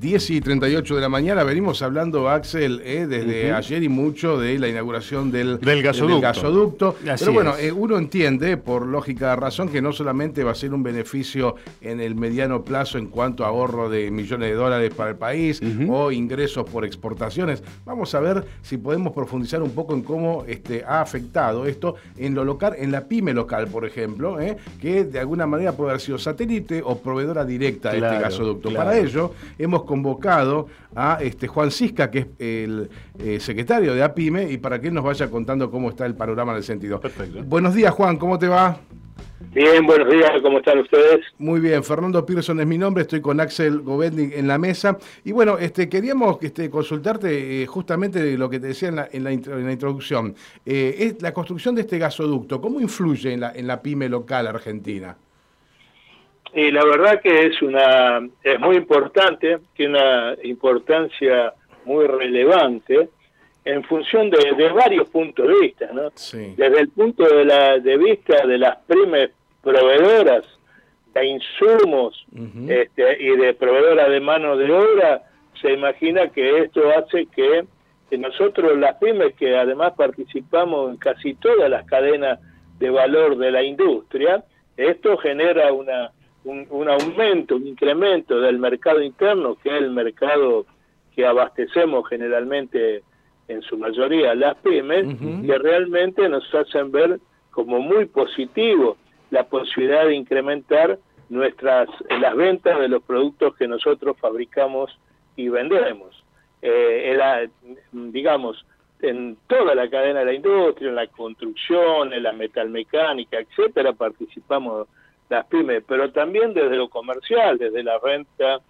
10 y 38 de la mañana venimos hablando, Axel, eh, desde ayer y mucho de la inauguración del, Del gasoducto. Pero bueno, eh, uno entiende, por lógica de razón, que no solamente va a ser un beneficio en el mediano plazo en cuanto a ahorro de millones de dólares para el país o ingresos por exportaciones. Vamos a ver si podemos profundizar un poco en cómo este, ha afectado esto en lo local, en la pyme local, por ejemplo, eh, que de alguna manera puede haber sido satélite o proveedora directa de este gasoducto. claro. Para ello, hemos convocado a este Juan Cisca, que es el eh, secretario de APIME, y para que él nos vaya contando cómo está el panorama en el sentido. Perfecto. Buenos días, Juan, ¿cómo te va? Bien, buenos días, ¿cómo están ustedes? Muy bien, Fernando Pearson es mi nombre, estoy con Axel Govendi en la mesa. Y bueno, este, queríamos este, consultarte eh, justamente de lo que te decía en la, en la intro- en la introducción. Eh, es la construcción de este gasoducto, ¿cómo influye en la, en la pyme local argentina? Y la verdad que es una es muy importante, tiene una importancia muy relevante en función de, de varios puntos de vista, ¿no? Sí. Desde el punto de, la, de vista de las pymes proveedoras de insumos este, y de proveedoras de mano de obra, se imagina que esto hace que, que nosotros las pymes, que además participamos en casi todas las cadenas de valor de la industria, esto genera una, un, un aumento, un incremento del mercado interno, que es el mercado que abastecemos generalmente en su mayoría las pymes, Ujú. que realmente nos hacen ver como muy positivo la posibilidad de incrementar nuestras las ventas de los productos que nosotros fabricamos y vendemos. Eh, era, digamos, en toda la cadena de la industria, en la construcción, en la metalmecánica, etcétera, participamos las pymes, pero también desde lo comercial, desde la venta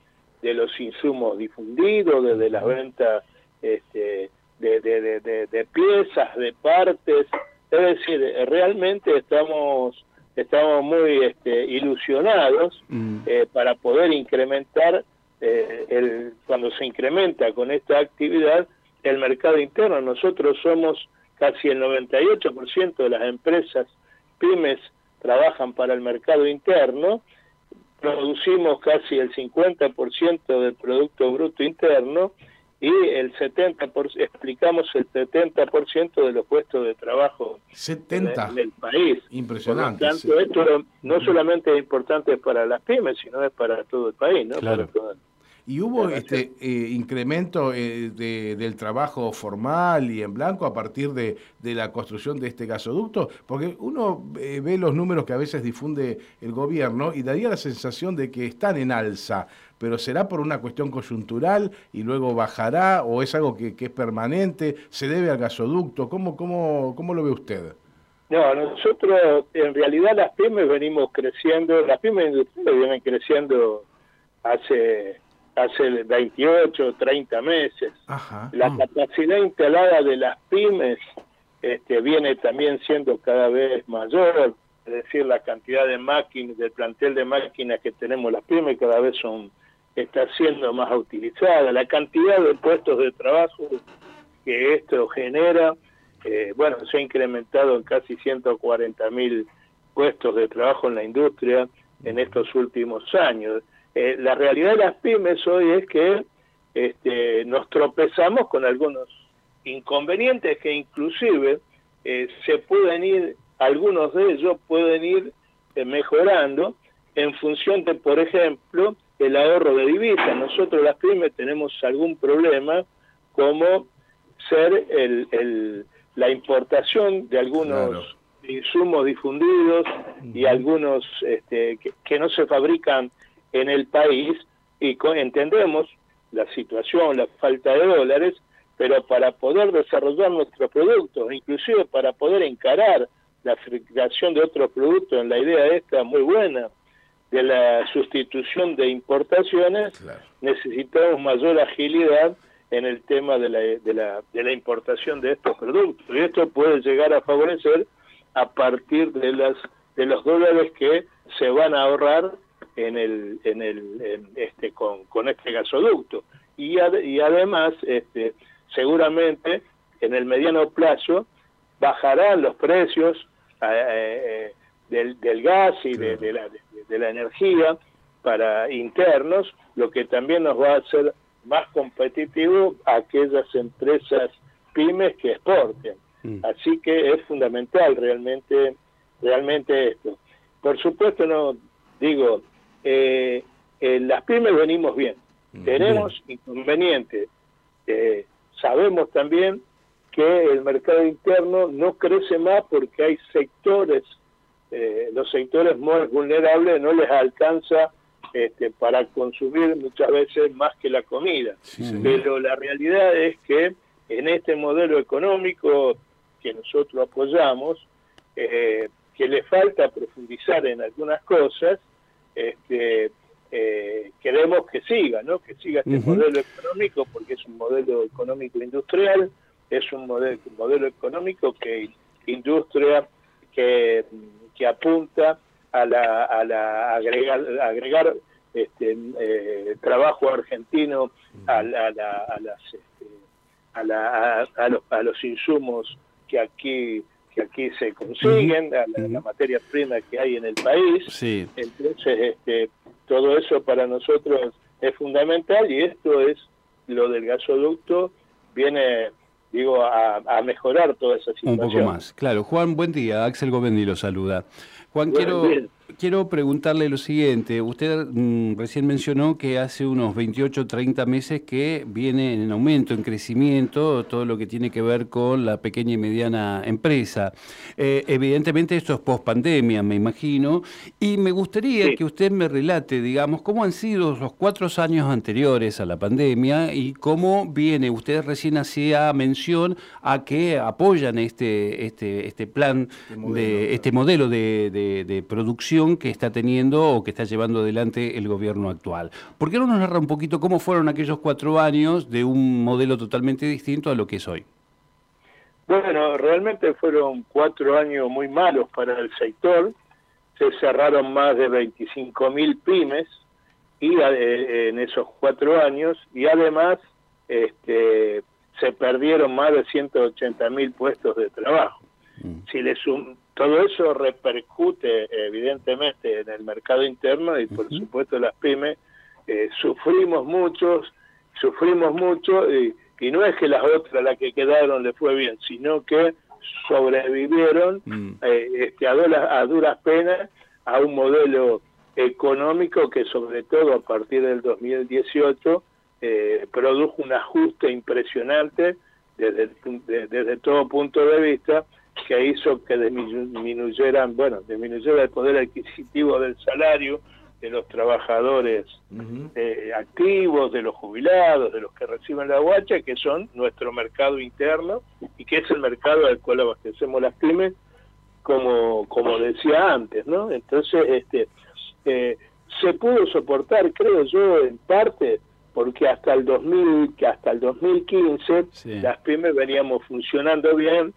de los insumos difundidos, desde la venta este, de, de, de, de- de piezas, de partes. Es decir, realmente estamos estamos muy este, ilusionados Mm. eh, para poder incrementar eh, el cuando se incrementa con esta actividad el mercado interno. Nosotros somos casi el 98% de las empresas pymes trabajan para el mercado interno, producimos casi el 50% del Producto Bruto Interno y el 70%, explicamos el 70% de los puestos de trabajo 70. en el país. Impresionante, Por lo sí. tanto, esto no solamente es importante para las pymes, sino es para todo el país, ¿no? Claro. Para todo el- ¿Y hubo este eh, incremento eh, de- del trabajo formal y en blanco a partir de, de la construcción de este gasoducto? Porque uno eh, ve los números que a veces difunde el gobierno y daría la sensación de que están en alza, pero ¿será por una cuestión coyuntural y luego bajará o es algo que, que es permanente? ¿Se debe al gasoducto? ¿Cómo, cómo, cómo lo ve usted? No, nosotros en realidad las pymes venimos creciendo, las pymes industriales vienen creciendo hace hace 28, 30 meses. Ajá. La Ah. capacidad instalada de las pymes este, viene también siendo cada vez mayor, es decir, la cantidad de máquinas, del plantel de máquinas que tenemos las pymes cada vez son está siendo más utilizada, la cantidad de puestos de trabajo que esto genera, eh, bueno, se ha incrementado en casi 140 mil puestos de trabajo en la industria en estos últimos años. Eh, la realidad de las pymes hoy es que este, nos tropezamos con algunos inconvenientes que inclusive eh, se pueden ir, algunos de ellos pueden ir eh, mejorando en función de, por ejemplo, el ahorro de divisas. Nosotros las pymes tenemos algún problema como ser el, el- la importación de algunos Claro. insumos difundidos y algunos este, que, que no se fabrican en el país y entendemos la situación, la falta de dólares, pero para poder desarrollar nuestros productos, inclusive para poder encarar la fabricación de otros productos en la idea esta muy buena de la sustitución de importaciones, Claro. necesitamos mayor agilidad en el tema de la, de, la, de la importación de estos productos. Y esto puede llegar a favorecer a partir de las de los dólares que se van a ahorrar en el en el en este con, con este gasoducto y, ade- y además este seguramente en el mediano plazo bajarán los precios eh, del, gas y de, la, de, la, energía para internos, lo que también nos va a hacer más competitivo a aquellas empresas pymes que exporten. Mm. Así que es fundamental realmente, realmente esto. Por supuesto, no digo, eh, en las pymes venimos bien, mm, tenemos inconvenientes. Eh, sabemos también que el mercado interno no crece más porque hay sectores, eh, los sectores más vulnerables no les alcanza este, para consumir muchas veces más que la comida. Pero la realidad es que en este modelo económico que nosotros apoyamos, eh, que le falta profundizar en algunas cosas, este, eh, queremos que siga, ¿no? Que siga este modelo económico porque es un modelo económico industrial, es un modelo, modelo económico que industria que, que apunta a la, a la agregar, agregar este, eh, trabajo argentino a, la, a, las, este, a, la, a, los, a los insumos que aquí que aquí se consiguen, a la, materia prima que hay en el país. Sí. Entonces, este, todo eso para nosotros es fundamental y esto es lo del gasoducto viene digo a, mejorar toda esa situación. Un poco más. Claro, Juan, buen día. Axel Govendi lo saluda. Juan, quiero, quiero preguntarle lo siguiente. Usted mm, recién mencionó que hace unos 28, 30 meses que viene en aumento, en crecimiento, todo lo que tiene que ver con la pequeña y mediana empresa. Eh, evidentemente esto es post pandemia, me imagino, y me gustaría que usted me relate, digamos, cómo han sido los cuatro años anteriores a la pandemia y cómo viene, usted recién hacía mención a que apoyan este, este, este plan, este modelo de, este modelo de producción que está teniendo o que está llevando adelante el gobierno actual. ¿Por qué no nos narra un poquito cómo fueron aquellos cuatro años de un modelo totalmente distinto a lo que es hoy? Bueno, realmente fueron cuatro años muy malos para el sector. Se cerraron más de 25 mil pymes y eh, en esos cuatro años y además este, se perdieron más de 180 mil puestos de trabajo. Mm. Si le sum todo eso repercute evidentemente en el mercado interno y por supuesto las pymes eh, sufrimos muchos, sufrimos mucho y, no es que las otras, las que quedaron, le fue bien, sino que sobrevivieron mm. eh, este, a, duras, a duras penas a un modelo económico que sobre todo a partir del 2018 eh, produjo un ajuste impresionante desde, desde todo punto de vista que hizo que disminuyeran, bueno, disminuyera el poder adquisitivo del salario de los trabajadores eh, activos, de los jubilados, de los que reciben la guacha, que son nuestro mercado interno y que es el mercado al cual abastecemos las pymes, como, como decía antes, ¿no? Entonces, este, eh, se pudo soportar, creo yo, en parte, porque hasta el 2000, que hasta el 2015 las pymes veníamos funcionando bien,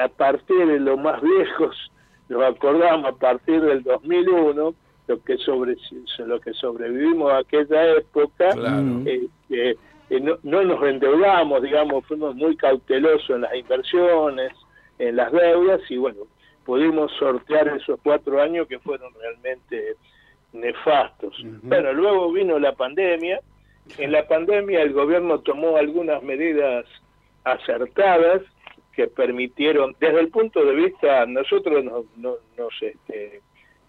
a partir de los más viejos, nos acordamos a partir del 2001, lo que sobre lo que sobrevivimos a aquella época, este, eh, no, no, nos endeudamos, digamos, fuimos muy cautelosos en las inversiones, en las deudas y bueno, pudimos sortear esos cuatro años que fueron realmente nefastos. Bueno, luego vino la pandemia, en la pandemia el gobierno tomó algunas medidas acertadas, que permitieron, desde el punto de vista, nosotros nos, nos, este,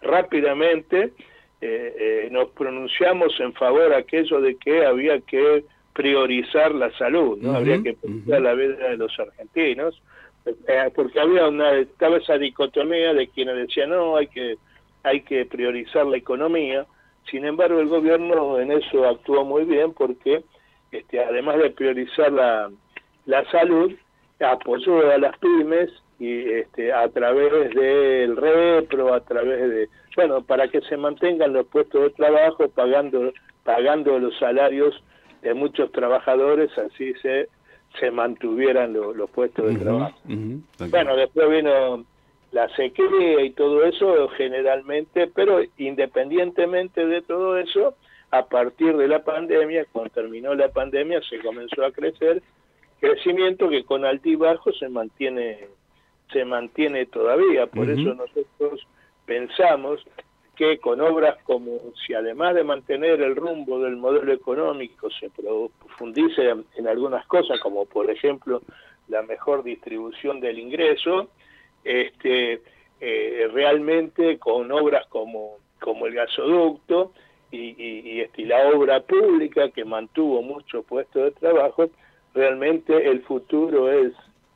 rápidamente eh, eh, nos pronunciamos en favor aquello de que había que priorizar la salud, no habría que priorizar la vida de los argentinos, eh, porque había una estaba esa dicotomía de quienes decían no hay que hay que priorizar la economía, sin embargo el gobierno en eso actuó muy bien porque este, además de priorizar la, la salud apoyó a las pymes y este, a través del repro, a través de, bueno, para que se mantengan los puestos de trabajo, pagando, pagando los salarios de muchos trabajadores, así se, se mantuvieran los puestos de trabajo. Bueno, después vino la sequía y todo eso, generalmente, pero independientemente de todo eso, a partir de la pandemia, cuando terminó la pandemia, se comenzó a crecer crecimiento que con altibajo se mantiene se mantiene todavía. Por eso nosotros pensamos que con obras como si además de mantener el rumbo del modelo económico se profundice en algunas cosas, como por ejemplo la mejor distribución del ingreso, este, eh, realmente con obras como, como el gasoducto y, y, la obra pública que mantuvo muchos puestos de trabajo, realmente el futuro es,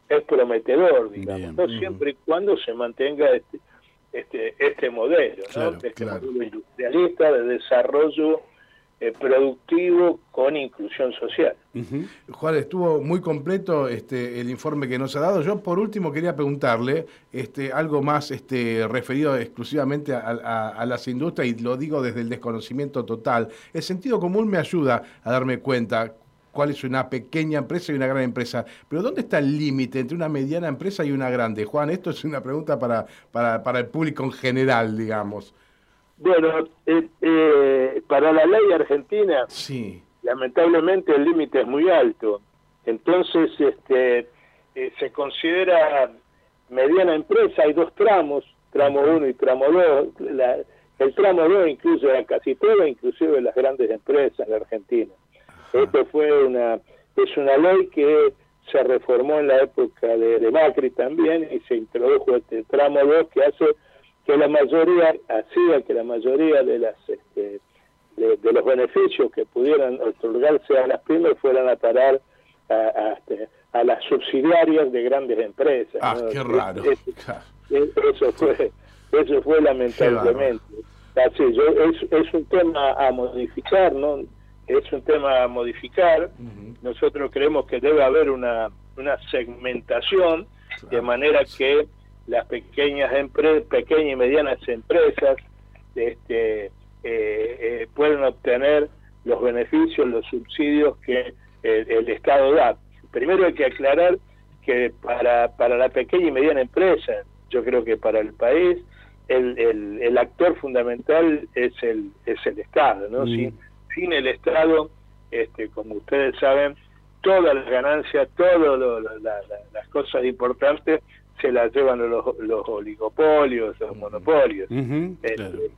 es prometedor, digamos, siempre y cuando se mantenga este, este, este modelo, este modelo industrialista de desarrollo eh, productivo con inclusión social. Juan, estuvo muy completo este, el informe que nos ha dado. Yo por último quería preguntarle este, algo más este, referido exclusivamente a, las industrias y lo digo desde el desconocimiento total. El sentido común me ayuda a darme cuenta cuál es una pequeña empresa y una gran empresa. Pero ¿dónde está el límite entre una mediana empresa y una grande? Juan, esto es una pregunta para, para, para el público en general, digamos. Bueno, eh, eh, para la ley argentina, sí. lamentablemente el límite es muy alto. Entonces, este, eh, se considera mediana empresa, hay dos tramos, tramo 1 y tramo 2. El tramo 2 incluye a casi todo, inclusive las grandes empresas de Argentina. Esto fue una, es una ley que se reformó en la época de, de Macri también y se introdujo este tramo 2 que hace que la mayoría hacía que la mayoría de las este, de, los beneficios que pudieran otorgarse a las pymes fueran a parar a, este, las subsidiarias de grandes empresas. Ah, qué raro. eso fue eso fue lamentablemente. Así, yo, es, es un tema a modificar, ¿no? Es un tema a modificar. Nosotros creemos que debe haber una, una segmentación de manera que las pequeñas empresas, pequeñas y medianas empresas este, eh, eh, pueden obtener los beneficios, los subsidios que el, Estado da. Primero hay que aclarar que para, para la pequeña y mediana empresa, yo creo que para el país, el, el, actor fundamental es el, es el Estado, ¿no? Mm. Sin, sin el Estado, este, como ustedes saben, todas las ganancias, todas las cosas importantes se la llevan los, los oligopolios, los monopolios. Este,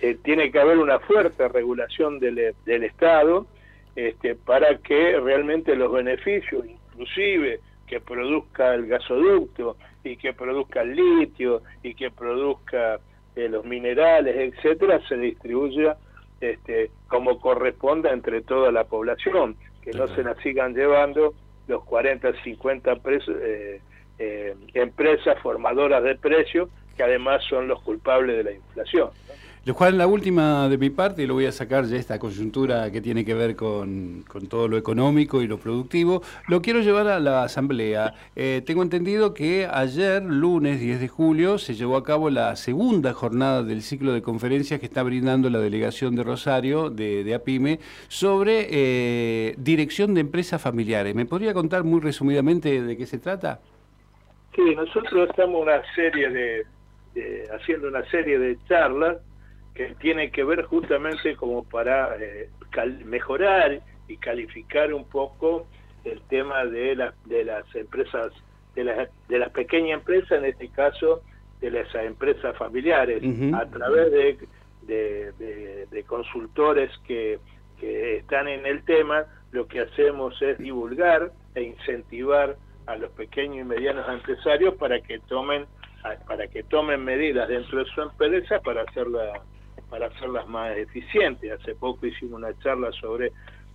eh, tiene que haber una fuerte regulación del, del Estado este, para que realmente los beneficios, inclusive que produzca el gasoducto y que produzca el litio y que produzca eh, los minerales, etcétera, se distribuya este, como corresponda entre toda la población, que no se la sigan llevando los 40, 50 presos, eh, eh, empresas formadoras de precios que además son los culpables de la inflación. Juan, la última de mi parte, y lo voy a sacar ya esta coyuntura que tiene que ver con, todo lo económico y lo productivo, lo quiero llevar a la Asamblea. Eh, tengo entendido que ayer, lunes 10 de julio, se llevó a cabo la segunda jornada del ciclo de conferencias que está brindando la delegación de Rosario, de, APIME, sobre eh, dirección de empresas familiares. ¿Me podría contar muy resumidamente de qué se trata? Sí, nosotros estamos una serie de, haciendo una serie de charlas que tienen que ver justamente como para eh, mejorar y calificar un poco el tema de, la, de las empresas, de las, de las pequeñas empresas, en este caso de las empresas familiares, a través de, de, de, consultores que, que están en el tema, lo que hacemos es divulgar e incentivar a los pequeños y medianos empresarios para que tomen para que tomen medidas dentro de su empresa para hacerla para hacerlas más eficientes. Hace poco hicimos una charla sobre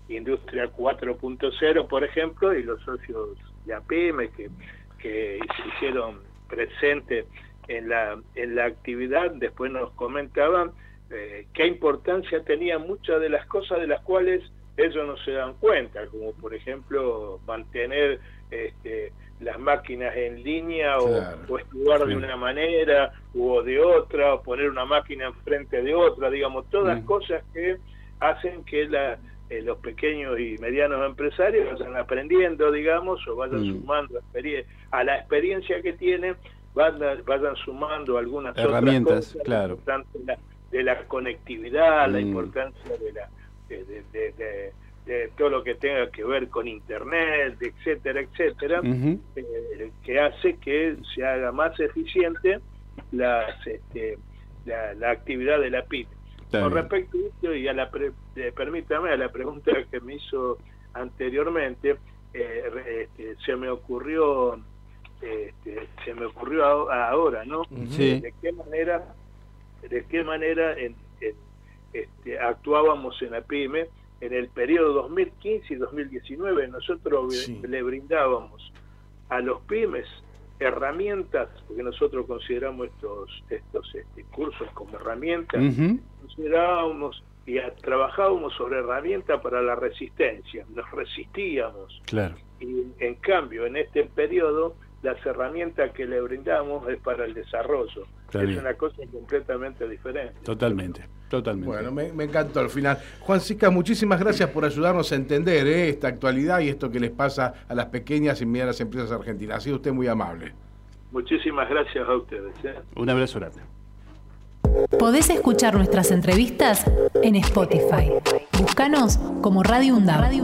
Industria 4.0, por ejemplo, y los socios de APM que, que se hicieron presentes en la, en la actividad, después nos comentaban eh, qué importancia tenían muchas de las cosas de las cuales ellos no se dan cuenta, como por ejemplo mantener este, las máquinas en línea o, estudiar de una manera o de otra, o poner una máquina enfrente de otra, digamos, todas mm. cosas que hacen que la, eh, los pequeños y medianos empresarios vayan aprendiendo, digamos, o vayan mm. sumando a la experiencia que tienen, vayan, vayan sumando algunas herramientas, otras claro. La de la conectividad, la mm. importancia de la de, todo lo que tenga que ver con internet, etcétera, etcétera, eh, que hace que se haga más eficiente las, este, la, actividad de la PIB. Con respecto a esto, y a la permítame a la pregunta que me hizo anteriormente, eh, este, se me ocurrió este, se me ocurrió ahora, ¿no? De qué manera, de qué manera este, actuábamos en la PYME en el periodo 2015 y 2019. Nosotros le brindábamos a los pymes herramientas, porque nosotros consideramos estos estos este, cursos como herramientas, considerábamos y trabajábamos sobre herramientas para la resistencia, nos resistíamos. Claro. Y en cambio, en este periodo, las herramientas que le brindamos es para el desarrollo. es una cosa completamente diferente. Totalmente, totalmente. Bueno, me, encantó al final. Juan Sica, muchísimas gracias por ayudarnos a entender ¿eh? esta actualidad y esto que les pasa a las pequeñas y medianas empresas argentinas. Ha sido usted muy amable. Muchísimas gracias a ustedes. ¿eh? Un abrazo grande. Podés escuchar nuestras entrevistas en Spotify. Búscanos como Radio. Radio